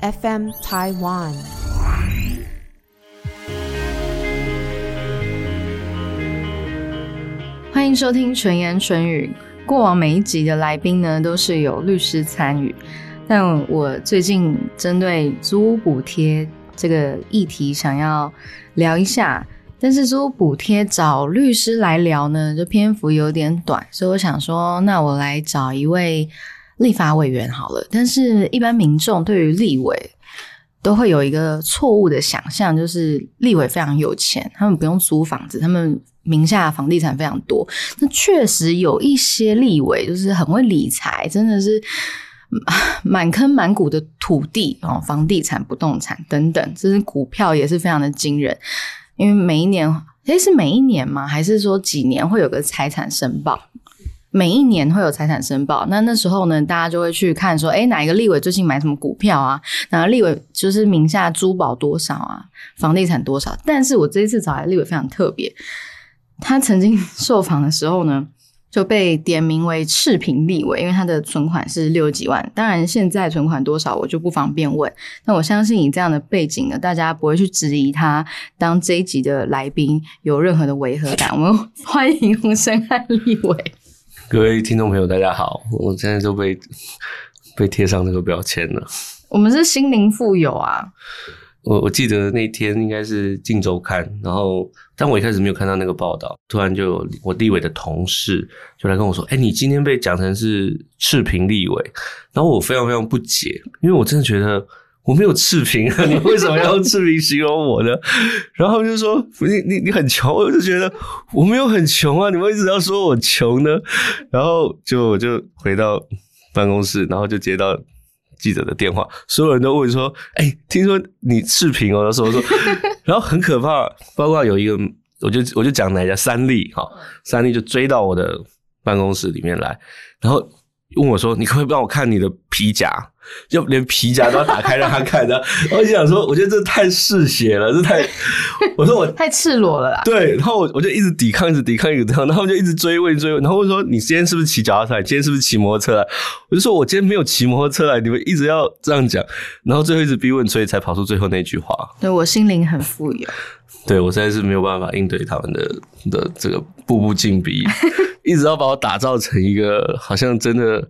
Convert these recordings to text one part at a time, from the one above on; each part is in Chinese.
FM Taiwan。欢迎收听纯言纯语。过往每一集的来宾呢，都是有律师参与，但我最近针对租屋补贴这个议题，想要聊一下。但是租屋补贴找律师来聊呢，就篇幅有点短，所以我想说，那我来找一位立法委员好了。但是，一般民众对于立委都会有一个错误的想象，就是立委非常有钱，他们不用租房子，他们名下房地产非常多。那确实有一些立委就是很会理财，真的是满坑满谷的土地哦，房地产、不动产等等，这是股票也是非常的惊人。因为每一年，诶，是每一年吗？还是说几年会有个财产申报？每一年会有财产申报，那那时候呢，大家就会去看说，诶，哪一个立委最近买什么股票啊？哪个立委就是名下珠宝多少啊？房地产多少？但是我这一次找来立委非常特别，他曾经受访的时候呢。就被点名为赤贫立委，因为他的存款是六十几万。当然，现在存款多少我就不方便问。那我相信以这样的背景呢，大家不会去质疑他当这一集的来宾有任何的违和感。我们欢迎洪生汉立委。各位听众朋友，大家好！我现在就被 被贴上这个标签了。我们是心灵富有啊。我我记得那天应该是《镜周刊》，然后但我一开始没有看到那个报道，突然就有我立委的同事就来跟我说：“哎，你今天被讲成是赤贫立委。”然后我非常非常不解，因为我真的觉得我没有赤贫啊，你为什么要用赤贫形容我呢？然后就说：“你你你很穷。”我就觉得我没有很穷啊，你们一直要说我穷呢。然后就我就回到办公室，然后就接到。记者的电话，所有人都问说：“哎，听说你视频哦？”时候说，然后很可怕，包括有一个，我就我就讲哪家三立哈，三立就追到我的办公室里面来，然后问我说：“你可不可以帮我看你的皮夹？”就连皮夹都要打开让他看的，我就想说，我觉得这太嗜血了，这太 我说我太赤裸了啦。对，然后我我就一直抵抗，一直抵抗，一直抵抗，然后就一直追问追问，然后我说：“你今天是不是骑脚踏车？今天是不是骑摩托车来？”我就说：“我今天没有骑摩托车来。”你们一直要这样讲，然后最后一直逼问，所以才跑出最后那句话。对我心灵很富有，对我实在是没有办法应对他们的的这个步步紧逼，一直要把我打造成一个好像真的。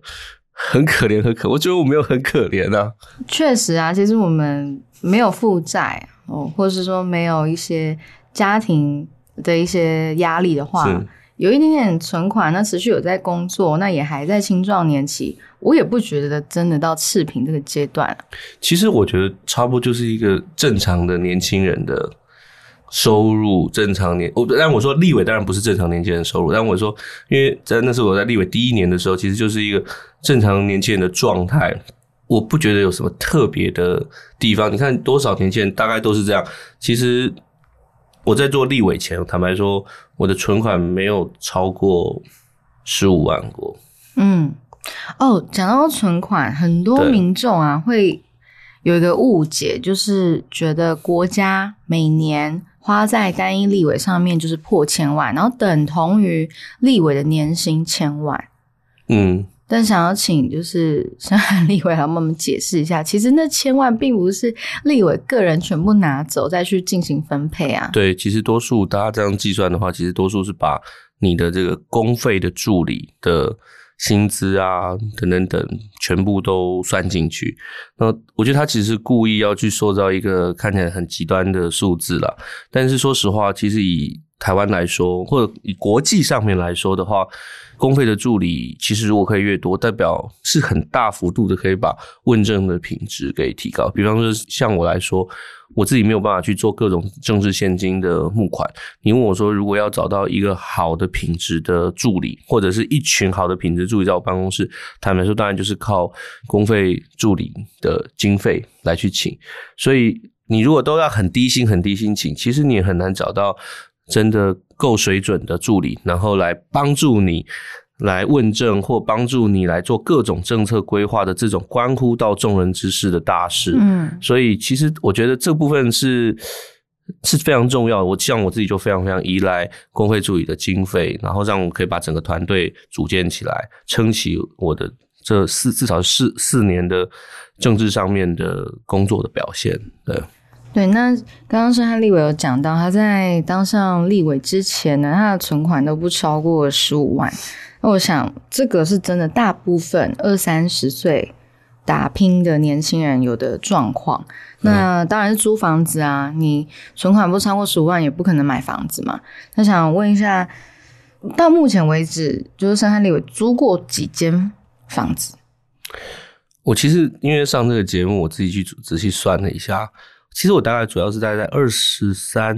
很可怜，很可，我觉得我没有很可怜啊。确实啊，其实我们没有负债哦，或者是说没有一些家庭的一些压力的话，有一点点存款，那持续有在工作，那也还在青壮年期，我也不觉得真的到赤贫这个阶段。其实我觉得差不多就是一个正常的年轻人的。收入正常年，我但我说立委当然不是正常年轻人收入，但我说，因为在那是我在立委第一年的时候，其实就是一个正常年轻人的状态，我不觉得有什么特别的地方。你看多少年轻人大概都是这样。其实我在做立委前，坦白说，我的存款没有超过十五万过。嗯，哦，讲到存款，很多民众啊会有一个误解，就是觉得国家每年。花在单一立委上面就是破千万，然后等同于立委的年薪千万。嗯，但想要请就是深海立委来帮我们解释一下，其实那千万并不是立委个人全部拿走再去进行分配啊。对，其实多数大家这样计算的话，其实多数是把你的这个公费的助理的。薪资啊，等等等，全部都算进去。那我觉得他其实故意要去塑造一个看起来很极端的数字了。但是说实话，其实以台湾来说，或者以国际上面来说的话，公费的助理其实如果可以越多，代表是很大幅度的可以把问政的品质给提高。比方说，像我来说。我自己没有办法去做各种政治现金的募款。你问我说，如果要找到一个好的品质的助理，或者是一群好的品质助理在我办公室，坦白说，当然就是靠公费助理的经费来去请。所以，你如果都要很低薪、很低薪请，其实你也很难找到真的够水准的助理，然后来帮助你。来问政或帮助你来做各种政策规划的这种关乎到众人之事的大事，嗯，所以其实我觉得这部分是是非常重要的。我像我自己就非常非常依赖工会助理的经费，然后让我可以把整个团队组建起来，撑起我的这四至少四四年的政治上面的工作的表现。对对，那刚刚是汉立伟有讲到，他在当上立委之前呢，他的存款都不超过十五万。那我想，这个是真的，大部分二三十岁打拼的年轻人有的状况。那当然是租房子啊，你存款不超过十五万，也不可能买房子嘛。那想问一下，到目前为止，就是深汉立伟租过几间房子？我其实因为上这个节目，我自己去仔细算了一下，其实我大概主要是在在二十三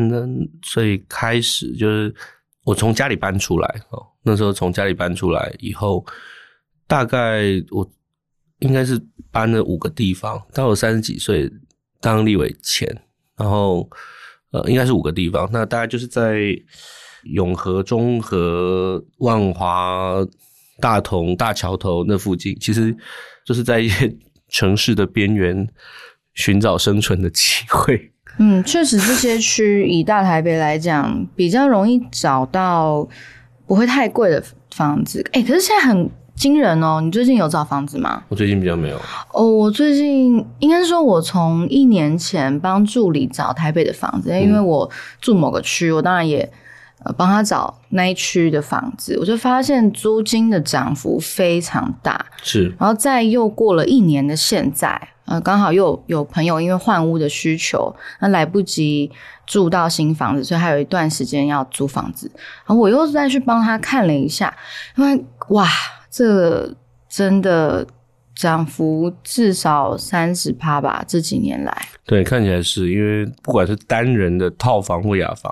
岁开始，就是我从家里搬出来哦。那时候从家里搬出来以后，大概我应该是搬了五个地方。到我三十几岁当立委前，然后呃，应该是五个地方。那大概就是在永和、中和、万华、大同、大桥头那附近，其实就是在一些城市的边缘寻找生存的机会。嗯，确实这些区以大台北来讲，比较容易找到。不会太贵的房子，哎，可是现在很惊人哦。你最近有找房子吗？我最近比较没有。哦，我最近应该是说，我从一年前帮助理找台北的房子，因为我住某个区，我当然也呃帮他找那一区的房子，我就发现租金的涨幅非常大。是，然后再又过了一年的现在，呃，刚好又有朋友因为换屋的需求，那来不及。住到新房子，所以还有一段时间要租房子。然后我又再去帮他看了一下，因为哇，这真的涨幅至少三十趴吧？这几年来，对，看起来是因为不管是单人的套房或雅房。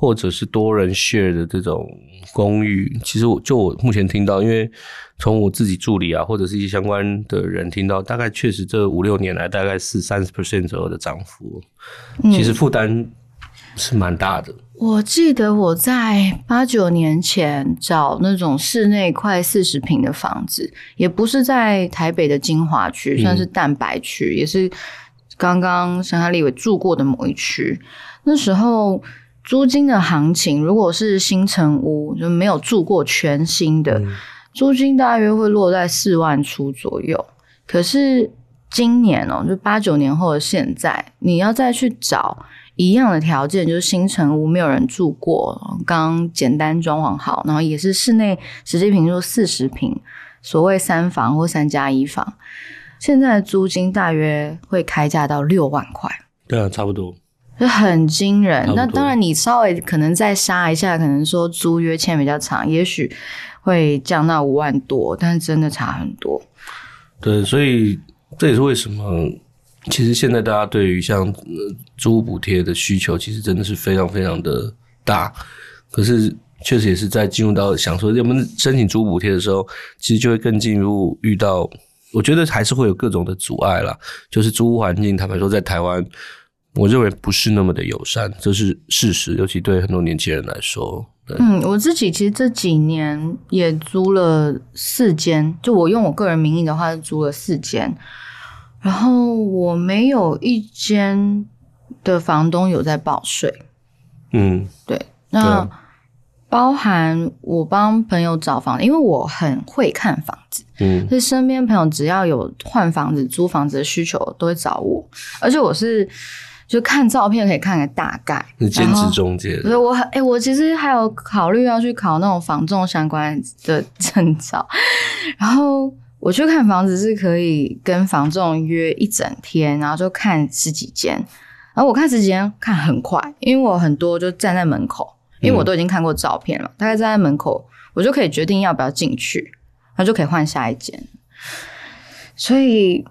或者是多人 share 的这种公寓，其实我就我目前听到，因为从我自己助理啊，或者是一些相关的人听到，大概确实这五六年来大概是三十 percent 左右的涨幅，其实负担是蛮大的。我记得我在八九年前找那种室内快四十平的房子，也不是在台北的精华区，算是蛋白区，也是刚刚沈海立伟住过的某一区，那时候。租金的行情，如果是新城屋，就没有住过全新的，租金大约会落在四万出左右。可是今年哦，就八九年后的现在，你要再去找一样的条件，就是新城屋没有人住过，刚简单装潢好，然后也是室内实际平数四十平，所谓三房或三加一房，现在的租金大约会开价到六万块。对啊，差不多。就很惊人，那当然你稍微可能再杀一下，可能说租约签比较长，也许会降到五万多，但是真的差很多。对，所以这也是为什么，其实现在大家对于像租屋补贴的需求，其实真的是非常非常的大。可是确实也是在进入到想说，我们申请租屋补贴的时候，其实就会更进入遇到，我觉得还是会有各种的阻碍啦。就是租屋环境，坦白说，在台湾。我认为不是那么的友善，这是事实，尤其对很多年轻人来说。嗯，我自己其实这几年也租了四间，就我用我个人名义的话是租了四间，然后我没有一间的房东有在报税。嗯，对，那包含我帮朋友找房，因为我很会看房子，嗯，所以身边朋友只要有换房子、租房子的需求，都会找我，而且我是。就看照片可以看个大概，是兼职中介。所以我很哎，我其实还有考虑要去考那种房仲相关的证照。然后我去看房子是可以跟房仲约一整天，然后就看十几间。然后我看十几间看很快，因为我很多就站在门口，因为我都已经看过照片了，大概站在门口，我就可以决定要不要进去，然后就可以换下一间。所以。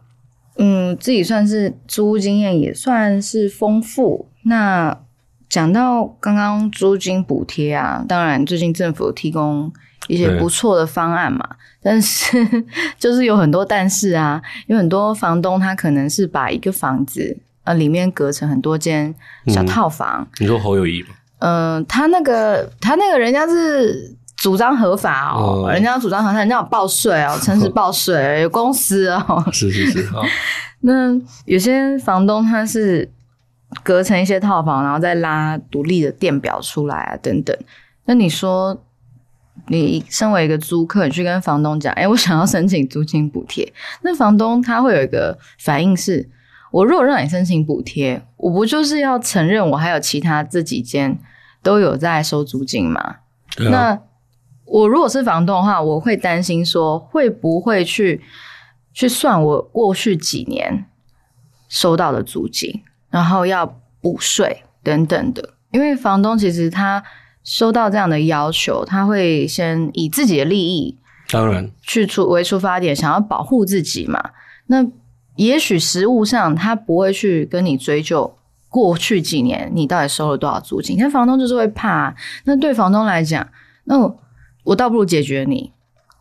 嗯，自己算是租屋经验也算是丰富。那讲到刚刚租金补贴啊，当然最近政府有提供一些不错的方案嘛，但是就是有很多但是啊，有很多房东他可能是把一个房子呃里面隔成很多间小套房。你说侯友谊吗？嗯，他那个他那个人家是。主张合法哦，人家主张合法，人家有报税哦，诚实报税，有公司哦。是 是是。那有些房东他是隔成一些套房，然后再拉独立的电表出来啊，等等。那你说你身为一个租客，你去跟房东讲，哎，我想要申请租金补贴，那房东他会有一个反应是，我如果让你申请补贴，我不就是要承认我还有其他这几间都有在收租金吗？那我如果是房东的话，我会担心说，会不会去去算我过去几年收到的租金，然后要补税等等的，因为房东其实他。收到这样的要求，他会先以自己的利益，当然去出为出发点，想要保护自己嘛。那也许实物上他不会去跟你追究过去几年你到底收了多少租金，但房东就是会怕。那对房东来讲，那我倒不如解决你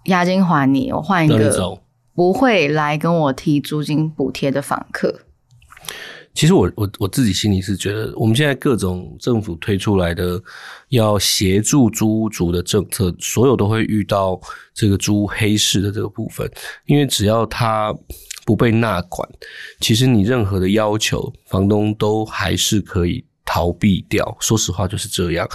押金还你，我换一个不会来跟我提租金补贴的房客。其实我我我自己心里是觉得，我们现在各种政府推出来的要协助租屋族的政策，所有都会遇到这个租黑市的这个部分，因为只要他不被纳管，其实你任何的要求，房东都还是可以逃避掉。说实话就是这样。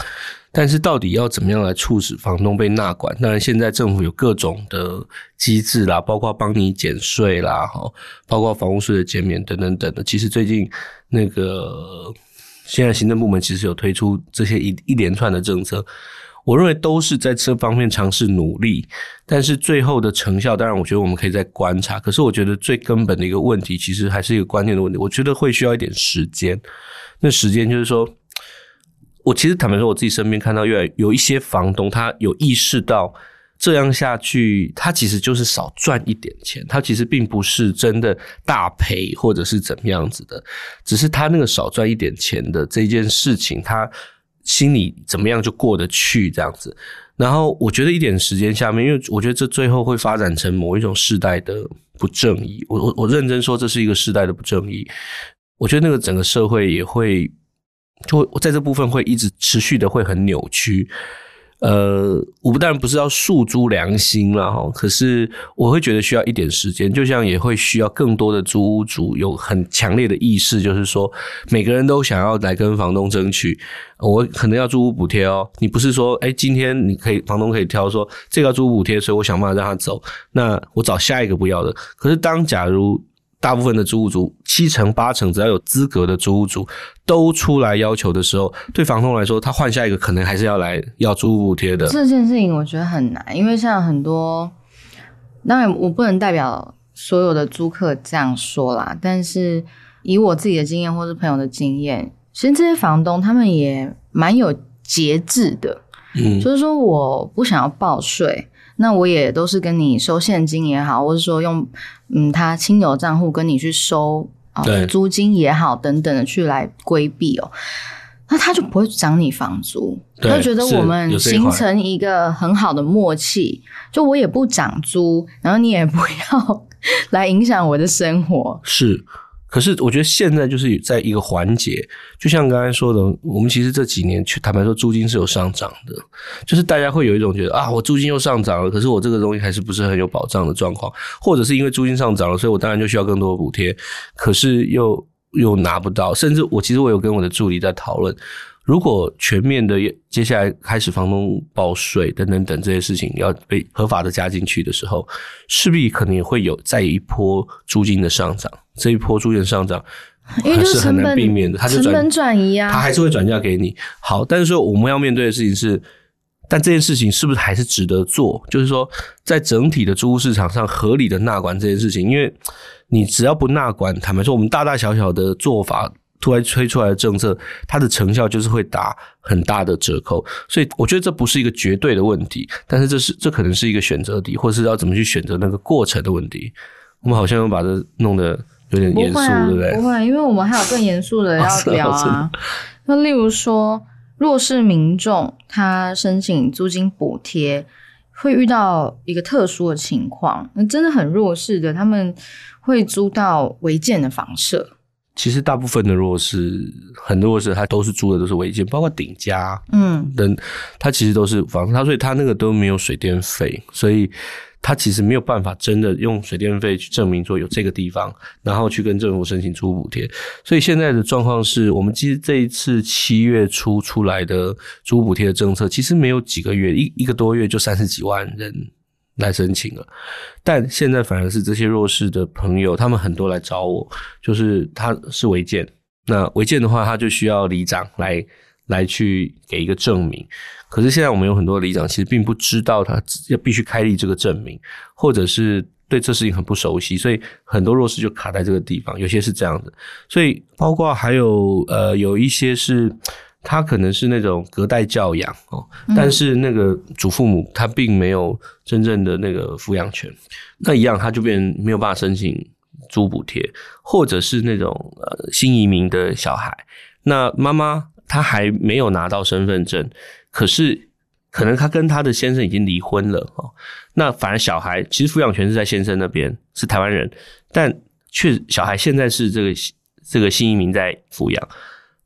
但是到底要怎么样来促使房东被纳管？当然，现在政府有各种的机制啦，包括帮你减税啦，哈，包括房屋税的减免等等等的。其实最近那个现在行政部门其实有推出这些一一连串的政策，我认为都是在这方面尝试努力。但是最后的成效，当然我觉得我们可以再观察。可是我觉得最根本的一个问题，其实还是一个关键的问题。我觉得会需要一点时间。那时间就是说。我其实坦白说，我自己身边看到越来有一些房东，他有意识到这样下去，他其实就是少赚一点钱，他其实并不是真的大赔或者是怎么样子的，只是他那个少赚一点钱的这件事情，他心里怎么样就过得去这样子。然后我觉得一点时间下面，因为我觉得这最后会发展成某一种世代的不正义。我我我认真说，这是一个世代的不正义。我觉得那个整个社会也会。就在这部分会一直持续的会很扭曲，呃，我不当然不是要诉诸良心了哈，可是我会觉得需要一点时间，就像也会需要更多的租屋主有很强烈的意识，就是说每个人都想要来跟房东争取，我可能要租屋补贴哦，你不是说哎今天你可以房东可以挑说这个租屋补贴，所以我想办法让他走，那我找下一个不要的，可是当假如。大部分的租屋族，七成八成，只要有资格的租屋族都出来要求的时候，对房东来说，他换下一个可能还是要来要租屋补贴的。这件事情我觉得很难，因为像很多，当然我不能代表所有的租客这样说啦，但是以我自己的经验或是朋友的经验，其实这些房东他们也蛮有节制的，嗯，就是说我不想要报税。那我也都是跟你收现金也好，或者说用嗯他亲友账户跟你去收啊租金也好等等的去来规避哦，那他就不会涨你房租，他觉得我们形成一个很好的默契，就我也不涨租，然后你也不要 来影响我的生活，是。可是我觉得现在就是在一个环节，就像刚才说的，我们其实这几年去坦白说，租金是有上涨的，就是大家会有一种觉得啊，我租金又上涨了，可是我这个东西还是不是很有保障的状况，或者是因为租金上涨了，所以我当然就需要更多的补贴，可是又又拿不到，甚至我其实我有跟我的助理在讨论。如果全面的接下来开始房东报税等等等这些事情要被合法的加进去的时候，势必可能也会有再一波租金的上涨。这一波租金上涨，因为是很难避免的。它就成本转移啊，它还是会转嫁给你。好，但是说我们要面对的事情是，但这件事情是不是还是值得做？就是说，在整体的租屋市场上合理的纳管这件事情，因为你只要不纳管，坦白说，我们大大小小的做法。突然推出来的政策，它的成效就是会打很大的折扣，所以我觉得这不是一个绝对的问题，但是这是这可能是一个选择题，或是要怎么去选择那个过程的问题。我们好像要把这弄得有点严肃，对不对？不会，因为我们还有更严肃的要 聊啊。那例如说，弱势民众他申请租金补贴，会遇到一个特殊的情况，那真的很弱势的，他们会租到违建的房舍。其实大部分的弱势，很多弱势，他都是租的都是违建，包括顶家，嗯，等他其实都是房他所以他那个都没有水电费，所以他其实没有办法真的用水电费去证明说有这个地方，然后去跟政府申请租补贴。所以现在的状况是我们其实这一次七月初出来的租补贴的政策，其实没有几个月，一一个多月就三十几万人来申请了。但现在反而是这些弱势的朋友，他们很多来找我，就是他是违建，那违建的话，他就需要里长来来去给一个证明。可是现在我们有很多里长其实并不知道他要必须开立这个证明，或者是对这事情很不熟悉，所以很多弱势就卡在这个地方。有些是这样的，所以包括还有呃有一些是他可能是那种隔代教养哦，但是那个祖父母他并没有真正的那个抚养权，那一样他就变没有办法申请租补贴，或者是那种呃新移民的小孩，那妈妈她还没有拿到身份证。可是，可能她跟她的先生已经离婚了哦。那反而小孩其实抚养权是在先生那边，是台湾人，但却小孩现在是这个这个新移民在抚养，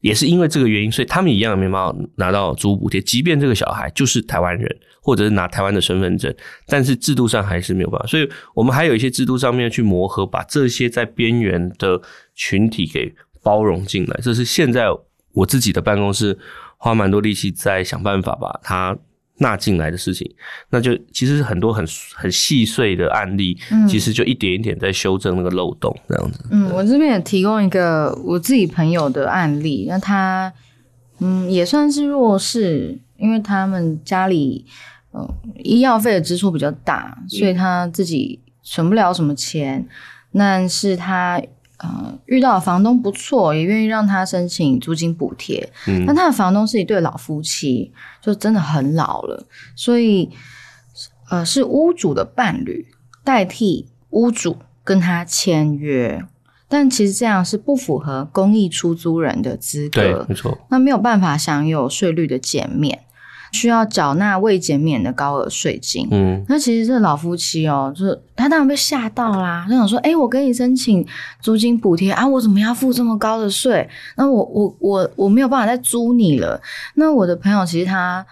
也是因为这个原因，所以他们一样没办法拿到租补贴。即便这个小孩就是台湾人，或者是拿台湾的身份证，但是制度上还是没有办法。所以我们还有一些制度上面去磨合，把这些在边缘的群体给包容进来。这是现在我自己的办公室。花蛮多力气在想办法把它纳进来的事情，那就其实是很多很很细碎的案例，其实就一点一点在修正那个漏洞这样子。嗯，我这边也提供一个我自己朋友的案例，那他嗯也算是弱势，因为他们家里嗯医药费的支出比较大，所以他自己存不了什么钱，但是他。呃，遇到房东不错，也愿意让他申请租金补贴。嗯，但他的房东是一对老夫妻，就真的很老了，所以呃，是屋主的伴侣代替屋主跟他签约，但其实这样是不符合公益出租人的资格。对，没错。那没有办法享有税率的减免。需要缴纳未减免的高额税金。嗯，那其实这老夫妻哦，就是他当然被吓到啦。他想说：“哎，我跟你申请租金补贴啊，我怎么要付这么高的税？那我我我我没有办法再租你了。”那我的朋友其实他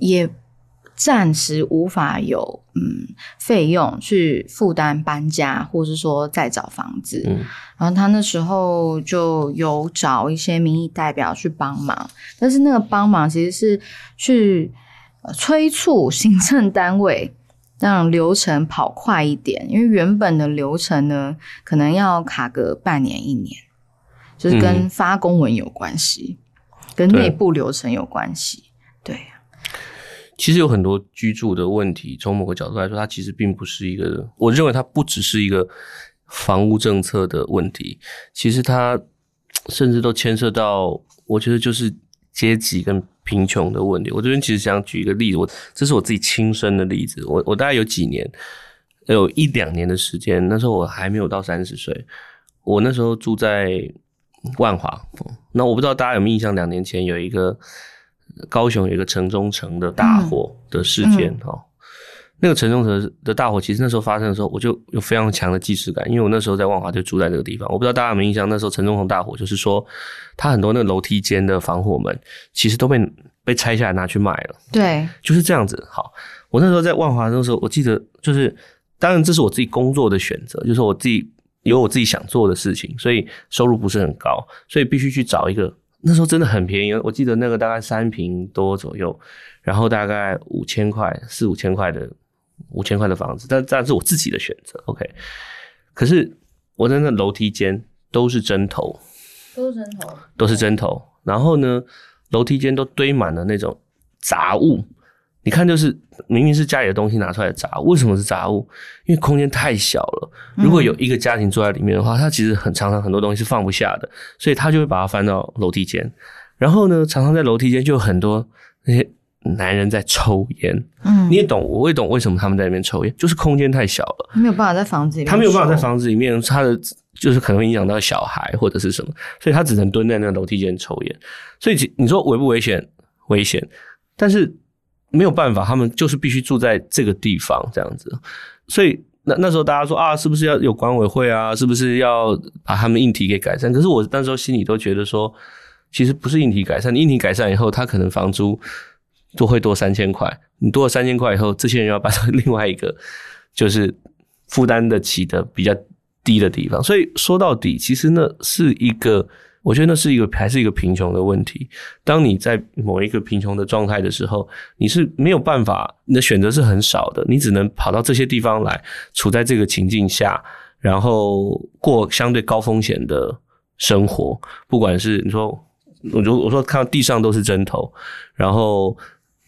也。暂时无法有嗯费用去负担搬家，或是说再找房子。嗯，然后他那时候就有找一些民意代表去帮忙，但是那个帮忙其实是去催促行政单位让流程跑快一点，因为原本的流程呢可能要卡个半年一年，就是跟发公文有关系，跟内部流程有关系，对。其实有很多居住的问题，从某个角度来说，它其实并不是一个。我认为它不只是一个房屋政策的问题，其实它甚至都牵涉到，我觉得就是阶级跟贫穷的问题。我这边其实想举一个例子，我这是我自己亲身的例子。我我大概有几年，有一两年的时间，那时候我还没有到三十岁，我那时候住在万华。那我不知道大家有没有印象，两年前有一个。高雄有一个城中城的大火的事件哈，那个城中城的大火其实那时候发生的时候，我就有非常强的既视感，因为我那时候在万华就住在这个地方。我不知道大家有没有印象，那时候城中城大火就是说，它很多那个楼梯间的防火门其实都被被拆下来拿去卖了。对，就是这样子。好，我那时候在万华的时候，我记得就是，当然这是我自己工作的选择，就是我自己有我自己想做的事情，所以收入不是很高，所以必须去找一个。那时候真的很便宜，我记得那个大概三平多左右，然后大概五千块，四五千块的五千块的房子，但但是我自己的选择，OK。可是我在那楼梯间都是针头，都是针头，都是针头。然后呢，楼梯间都堆满了那种杂物。你看，就是明明是家里的东西拿出来的杂物，为什么是杂物？因为空间太小了。如果有一个家庭住在里面的话，他其实很常常很多东西是放不下的，所以他就会把它翻到楼梯间。然后呢，常常在楼梯间就有很多那些男人在抽烟。嗯，你也懂，我也懂为什么他们在那边抽烟，就是空间太小了，没有办法在房子里。面。他没有办法在房子里面，他的就是可能会影响到小孩或者是什么，所以他只能蹲在那个楼梯间抽烟。所以你说危不危险？危险，但是。没有办法，他们就是必须住在这个地方这样子，所以那那时候大家说啊，是不是要有管委会啊？是不是要把他们硬体给改善？可是我那时候心里都觉得说，其实不是硬体改善，硬体改善以后，他可能房租都会多三千块。你多了三千块以后，这些人要搬到另外一个就是负担得起的比较低的地方。所以说到底，其实那是一个，我觉得那是一个还是一个贫穷的问题。当你在某一个贫穷的状态的时候，你是没有办法，你的选择是很少的，你只能跑到这些地方来，处在这个情境下，然后过相对高风险的生活。不管是你说，我就我说看到地上都是针头，然后。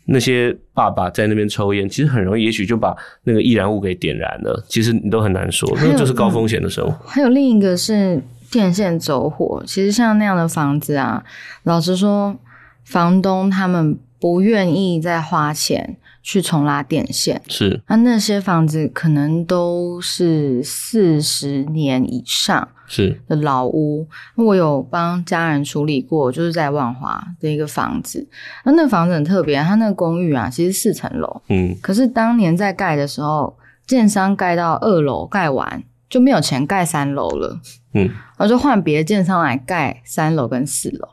那些爸爸在那边抽烟，其实很容易，也许就把那个易燃物给点燃了。其实你都很难说，那就是高风险的生活。还有另一个是电线走火，其实像那样的房子啊，老实说，房东他们不愿意再花钱去重拉电线。是，那那些房子可能都是四十年以上。是的老屋，我有帮家人处理过，就是在万华的一个房子。那那房子很特别，它那个公寓啊，其实四层楼，嗯，可是当年在盖的时候，建商盖到二楼盖完就没有钱盖三楼了，嗯，然后就换别的建商来盖三楼跟四楼。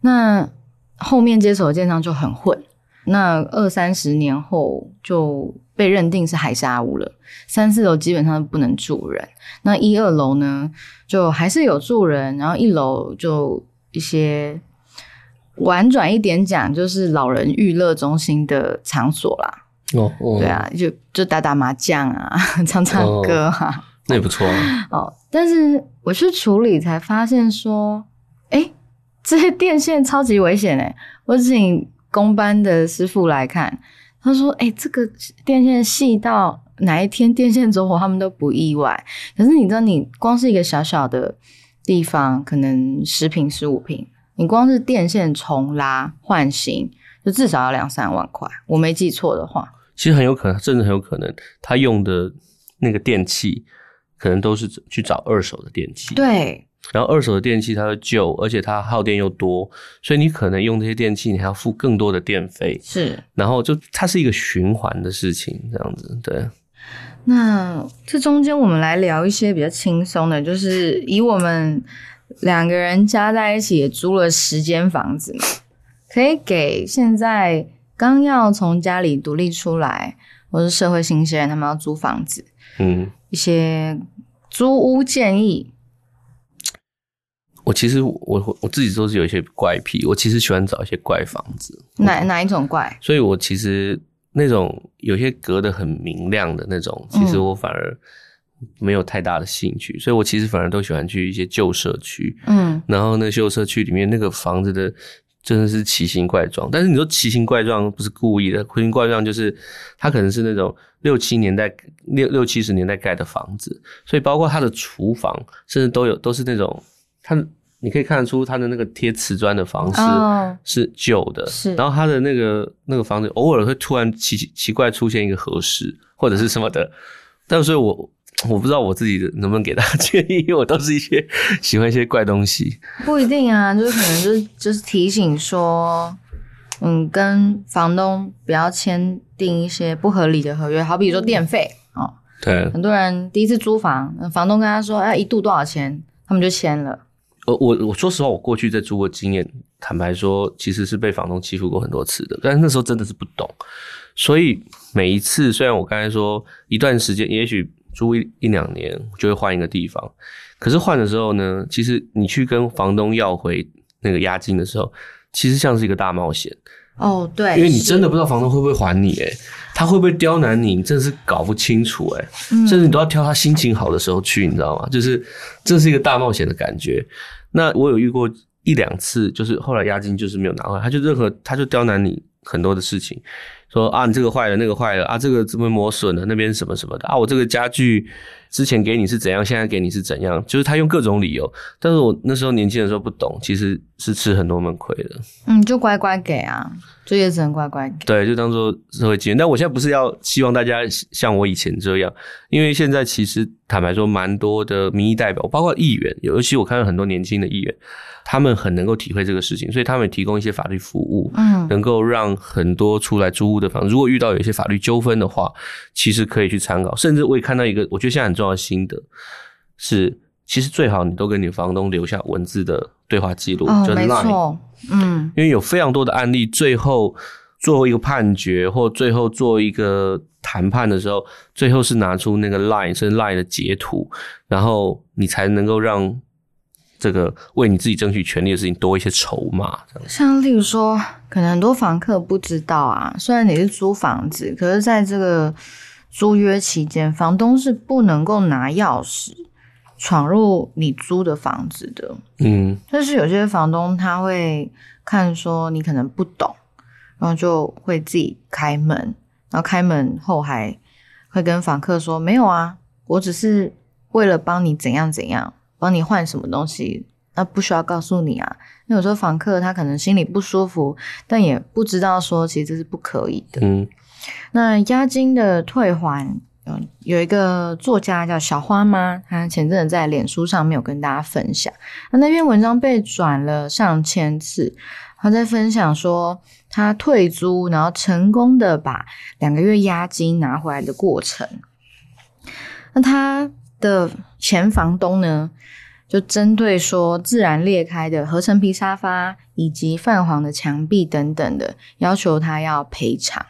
那后面接手的建商就很混，那二三十年后就被认定是海沙屋了，三四楼基本上不能住人，那一二楼呢？就还是有住人，然后一楼就一些婉转一点讲，就是老人娱乐中心的场所啦。哦，对啊，就就打打麻将啊，唱唱歌啊，那也不错啊。哦，但是我去处理才发现说，哎，这些电线超级危险哎！我请工班的师傅来看，他说，哎，这个电线细到。哪一天电线走火，他们都不意外。可是你知道，你光是一个小小的地方，可能十平、十五平，你光是电线重拉换新，就至少要两三万块。我没记错的话，其实很有可能，甚至很有可能，他用的那个电器，可能都是去找二手的电器。对。然后二手的电器它又旧，而且它耗电又多，所以你可能用这些电器，你还要付更多的电费。是。然后就它是一个循环的事情，这样子对。那这中间，我们来聊一些比较轻松的，就是以我们两个人加在一起也租了十间房子，可以给现在刚要从家里独立出来，或是社会新鲜人，他们要租房子，嗯，一些租屋建议。我其实我我自己都是有一些怪癖，我其实喜欢找一些怪房子。哪哪一种怪？所以我其实。那种有些隔得很明亮的那种，其实我反而没有太大的兴趣，所以我其实反而都喜欢去一些旧社区。嗯，然后那旧社区里面那个房子的真的是奇形怪状，但是你说奇形怪状不是故意的，奇形怪状就是它可能是那种六七年代六六七十年代盖的房子，所以包括它的厨房甚至都有都是那种它。你可以看得出它的那个贴瓷砖的方式是旧的，是。然后它的那个那个房子偶尔会突然奇奇怪出现一个合适或者是什么的，但是我我不知道我自己能不能给大家 建议，因为我都是一些喜欢一些怪东西。不一定啊，就是可能就是就是提醒说，嗯，跟房东不要签订一些不合理的合约，好比说电费哦。对。很多人第一次租房，房东跟他说，哎，一度多少钱，他们就签了。呃，我我说实话，我过去在租过经验，坦白说，其实是被房东欺负过很多次的。但是那时候真的是不懂，所以每一次，虽然我刚才说一段时间，也许租一一两年就会换一个地方，可是换的时候呢，其实你去跟房东要回那个押金的时候，其实像是一个大冒险。哦，对，因为你真的不知道房东会不会还你，诶他会不会刁难你，你真的是搞不清楚，诶甚至你都要挑他心情好的时候去，你知道吗？就是这是一个大冒险的感觉。那我有遇过一两次，就是后来押金就是没有拿回来，他就任何他就刁难你很多的事情。说啊，你这个坏了，那个坏了啊，这个怎么磨损了，那边什么什么的啊，我这个家具之前给你是怎样，现在给你是怎样，就是他用各种理由。但是我那时候年轻的时候不懂，其实是吃很多闷亏的。嗯，就乖乖给啊，就也只能乖乖给。对，就当做社会经验。但我现在不是要希望大家像我以前这样，因为现在其实坦白说，蛮多的民意代表，包括议员，尤其我看到很多年轻的议员。他们很能够体会这个事情，所以他们提供一些法律服务，嗯，能够让很多出来租屋的房，如果遇到有一些法律纠纷的话，其实可以去参考。甚至我也看到一个，我觉得现在很重要的心得是，其实最好你都跟你房东留下文字的对话记录，就没错，嗯，因为有非常多的案例，最后做一个判决或最后做一个谈判的时候，最后是拿出那个 line 是 line 的截图，然后你才能够让这个为你自己争取权利的事情多一些筹码。像例如说，可能很多房客不知道啊，虽然你是租房子，可是在这个租约期间，房东是不能够拿钥匙闯入你租的房子的。嗯，但是有些房东他会看说你可能不懂。然后就会自己开门，然后开门后还会跟房客说：“没有啊，我只是为了帮你怎样怎样，帮你换什么东西，那不需要告诉你啊。”那有时候房客他可能心里不舒服，但也不知道说其实这是不可以的。嗯，那押金的退还，嗯，有一个作家叫小花妈，她前阵子在脸书上面有跟大家分享，那那篇文章被转了上千次。他在分享说，他退租，然后成功的把两个月押金拿回来的过程。那他的前房东呢，就针对说自然裂开的合成皮沙发以及泛黄的墙壁等等的，要求他要赔偿。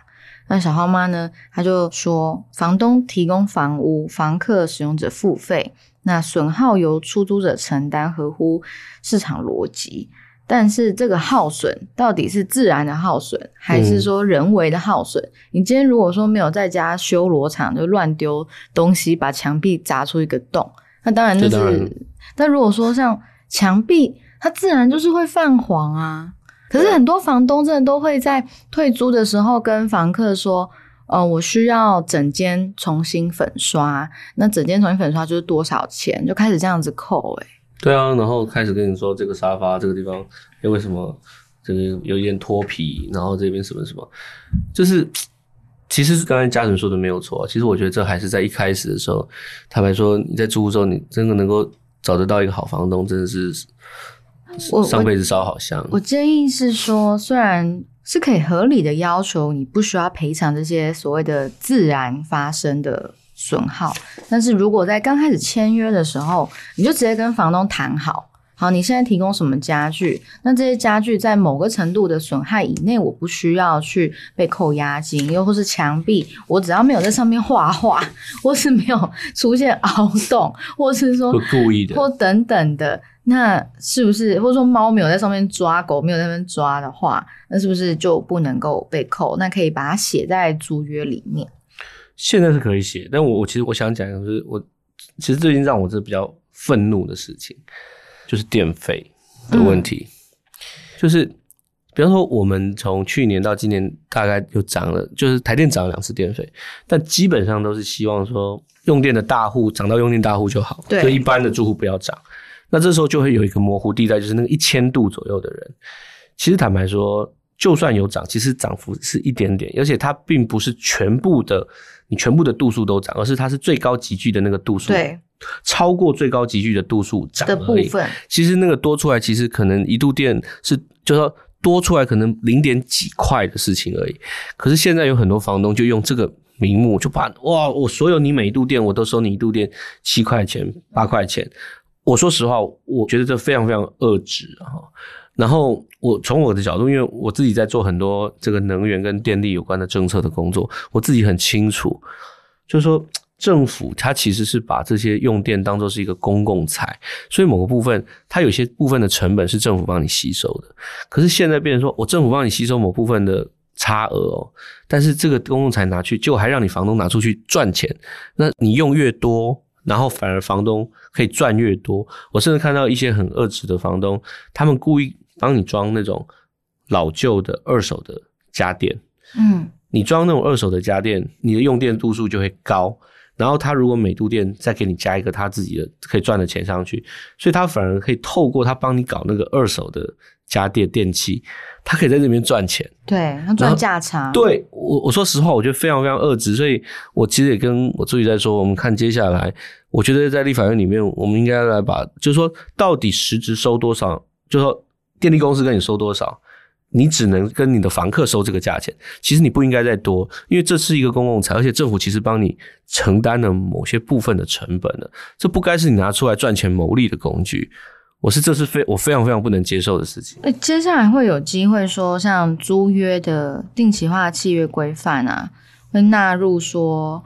那小花妈呢，她就说，房东提供房屋，房客使用者付费，那损耗由出租者承担，合乎市场逻辑。但是这个耗损到底是自然的耗损，还是说人为的耗损？你今天如果说没有在家修罗场，就乱丢东西，把墙壁砸出一个洞，那当然就是。但如果说像墙壁，它自然就是会泛黄啊。可是很多房东真的都会在退租的时候跟房客说：“呃，我需要整间重新粉刷，那整间重新粉刷就是多少钱？”就开始这样子扣，哎。对啊，然后开始跟你说这个沙发这个地方，哎，为什么这个有一点脱皮？然后这边什么什么，就是其实刚才嘉诚说的没有错。其实我觉得这还是在一开始的时候，坦白说你在租屋时候，你真的能够找得到一个好房东，真的是上辈子烧好香。我建议是说，虽然是可以合理的要求，你不需要赔偿这些所谓的自然发生的。损耗，但是如果在刚开始签约的时候，你就直接跟房东谈好，好，你现在提供什么家具？那这些家具在某个程度的损害以内，我不需要去被扣押金，又或是墙壁，我只要没有在上面画画，或是没有出现凹洞，或是说故意的，或等等的，那是不是？或者说猫没有在上面抓，狗没有在上面抓的话，那是不是就不能够被扣？那可以把它写在租约里面。现在是可以写，但我我其实我想讲的是，我其实最近让我这比较愤怒的事情，就是电费的问题。就是比方说，我们从去年到今年大概又涨了，就是台电涨了两次电费，但基本上都是希望说用电的大户涨到用电大户就好，对一般的住户不要涨。那这时候就会有一个模糊地带，就是那个一千度左右的人，其实坦白说，就算有涨，其实涨幅是一点点，而且它并不是全部的。你全部的度数都涨，而是它是最高集聚的那个度数，对，超过最高集聚的度数涨的部分。其实那个多出来，其实可能一度电是，就说多出来可能零点几块的事情而已。可是现在有很多房东就用这个名目，就把哇，我所有你每一度电我都收你一度电七块钱、八块钱。我说实话，我觉得这非常非常恶质啊。然后我从我的角度，因为我自己在做很多这个能源跟电力有关的政策的工作，我自己很清楚，就是说政府它其实是把这些用电当做是一个公共财，所以某个部分它有些部分的成本是政府帮你吸收的。可是现在变成说我政府帮你吸收某部分的差额哦，但是这个公共财拿去就还让你房东拿出去赚钱，那你用越多，然后反而房东可以赚越多。我甚至看到一些很恶质的房东，他们故意。帮你装那种老旧的二手的家电，嗯，你装那种二手的家电，你的用电度数就会高。然后他如果每度电再给你加一个他自己的可以赚的钱上去，所以他反而可以透过他帮你搞那个二手的家电电器，他可以在这边赚钱。对他赚价差。对我我说实话，我觉得非常非常恶质。所以我其实也跟我助理在说，我们看接下来，我觉得在立法院里面，我们应该来把，就是说到底实质收多少，就是说。电力公司跟你收多少，你只能跟你的房客收这个价钱。其实你不应该再多，因为这是一个公共财，而且政府其实帮你承担了某些部分的成本了。这不该是你拿出来赚钱牟利的工具。我是这是非我非常非常不能接受的事情。那接下来会有机会说，像租约的定期化契约规范啊，会纳入说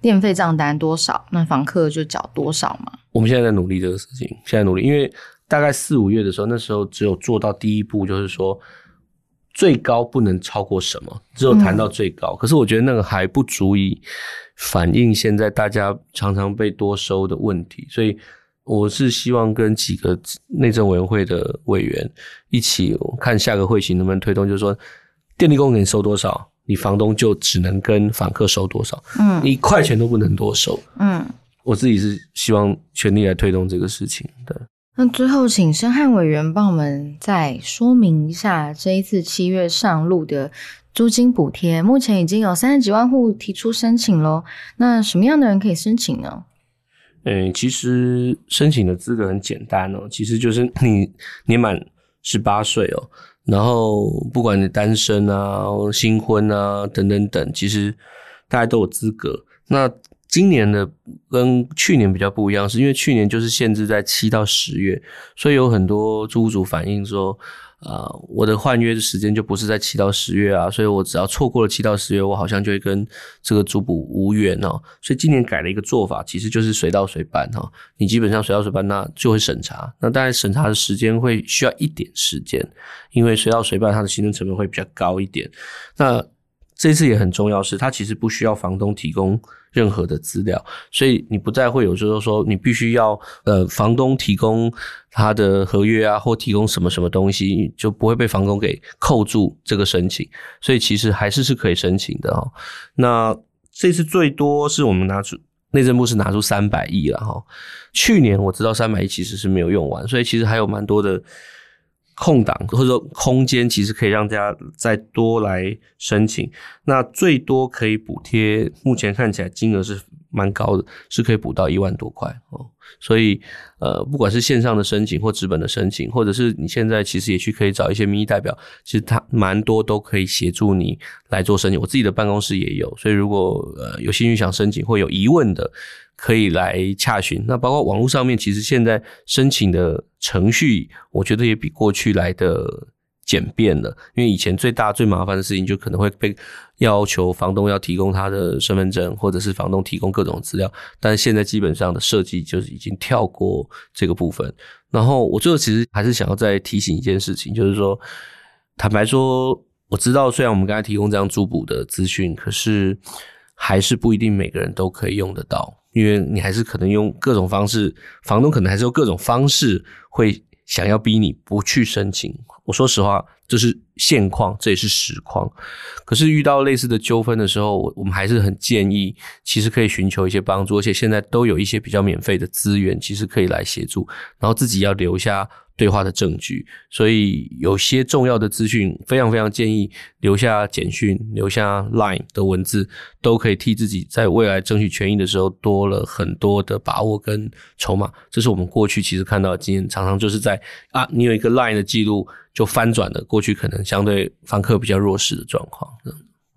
电费账单多少，那房客就缴多少嘛？我们现在在努力这个事情，现在努力，因为大概四五月的时候，那时候只有做到第一步，就是说最高不能超过什么，只有谈到最高。可是我觉得那个还不足以反映现在大家常常被多收的问题，所以我是希望跟几个内政委员会的委员一起看下个会期能不能推动，就是说电力公给收多少，你房东就只能跟房客收多少，嗯你一块钱都不能多收。嗯。我自己是希望全力来推动这个事情的。那最后，请申汉委员帮我们再说明一下这一次七月上路的租金补贴。目前已经有三十几万户提出申请喽。那什么样的人可以申请呢？嗯，其实申请的资格很简单哦，其实就是你年满十八岁哦，然后不管你单身啊、新婚啊等等等，其实大家都有资格。那今年的跟去年比较不一样，是因为去年就是限制在七到十月，所以有很多租屋主反映说，呃，我的换约的时间就不是在七到十月啊，所以我只要错过了七到十月，我好像就会跟这个租补无缘哦。所以今年改了一个做法，其实就是随到随办哈、你基本上随到随办，那就会审查，那当然审查的时间会需要一点时间，因为随到随办它的行政成本会比较高一点。那这次也很重要是，它其实不需要房东提供任何的资料，所以你不再会有就是说你必须要呃房东提供他的合约啊，或提供什么什么东西，就不会被房东给扣住这个申请，所以其实还是是可以申请的哈、那这次最多是我们拿出内政部是拿出三百亿了哈，去年我知道三百亿其实是没有用完，所以其实还有蛮多的。空档或者说空间，其实可以让大家再多来申请。那最多可以补贴，目前看起来金额是蛮高的，是可以补到一万多块哦。所以呃，不管是线上的申请或纸本的申请，或者是你现在其实也去可以找一些民意代表，其实他蛮多都可以协助你来做申请。我自己的办公室也有，所以如果呃有兴趣想申请或有疑问的。可以来洽询，那包括网络上面，其实现在申请的程序，我觉得也比过去来的简便了。因为以前最大最麻烦的事情，就可能会被要求房东要提供他的身份证，或者是房东提供各种资料。但现在基本上的设计就是已经跳过这个部分。然后我最后其实还是想要再提醒一件事情，就是说，坦白说，我知道虽然我们刚才提供这样租补的资讯，可是还是不一定每个人都可以用得到。因为你还是可能用各种方式，房东可能还是用各种方式会想要逼你不去申请。我说实话，这是现况，这也是实况。可是遇到类似的纠纷的时候，我我们还是很建议，其实可以寻求一些帮助，而且现在都有一些比较免费的资源，其实可以来协助。然后自己要留下对话的证据，所以有些重要的资讯，非常非常建议留下简讯、留下 Line 的文字，都可以替自己在未来争取权益的时候多了很多的把握跟筹码。这是我们过去其实看到的经，常常就是在啊，你有一个 Line 的记录就翻转了过去可能相对房客比较弱势的状况。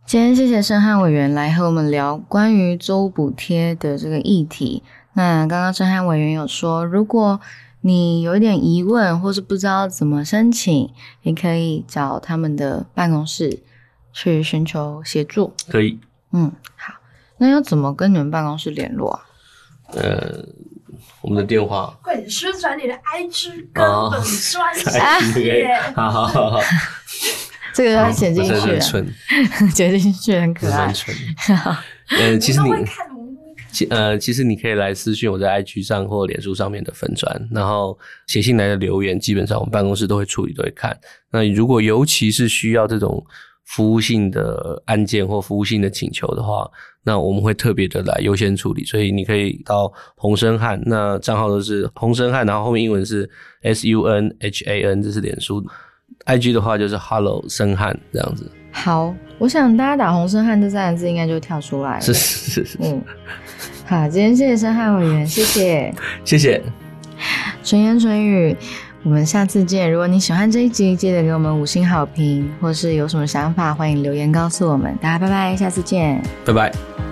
今天谢谢申汉委员来和我们聊关于租补贴的这个议题。那刚刚申汉委员有说，如果你有一点疑问，或是不知道怎么申请，也可以找他们的办公室去寻求协助。可以，嗯，好，那要怎么跟你们办公室联络啊？呃，我们的电话快点宣传你的 IG 跟哦本专可以业。好好好好，这个要写进去啊，很蠢，写进去很可爱不是很。蠢。嗯，其实你其呃，其实你可以来私讯我在 IG 上或脸书上面的粉砖，然后写信来的留言，基本上我们办公室都会处理，都会看。那如果尤其是需要这种服务性的案件或服务性的请求的话，那我们会特别的来优先处理。所以你可以到洪生汉，那账号都是洪生汉，然后后面英文是 S U N H A N，这是脸书。IG 的话就是 Hello 生汉这样子，好，我想大家打“洪生汉”这三个字应该就跳出来了。是是是是，嗯，好，今天谢谢申汉委员，谢谢。谢谢，纯言纯语，我们下次见。如果你喜欢这一集，记得给我们五星好评，或是有什么想法，欢迎留言告诉我们。大家拜拜，下次见。拜拜。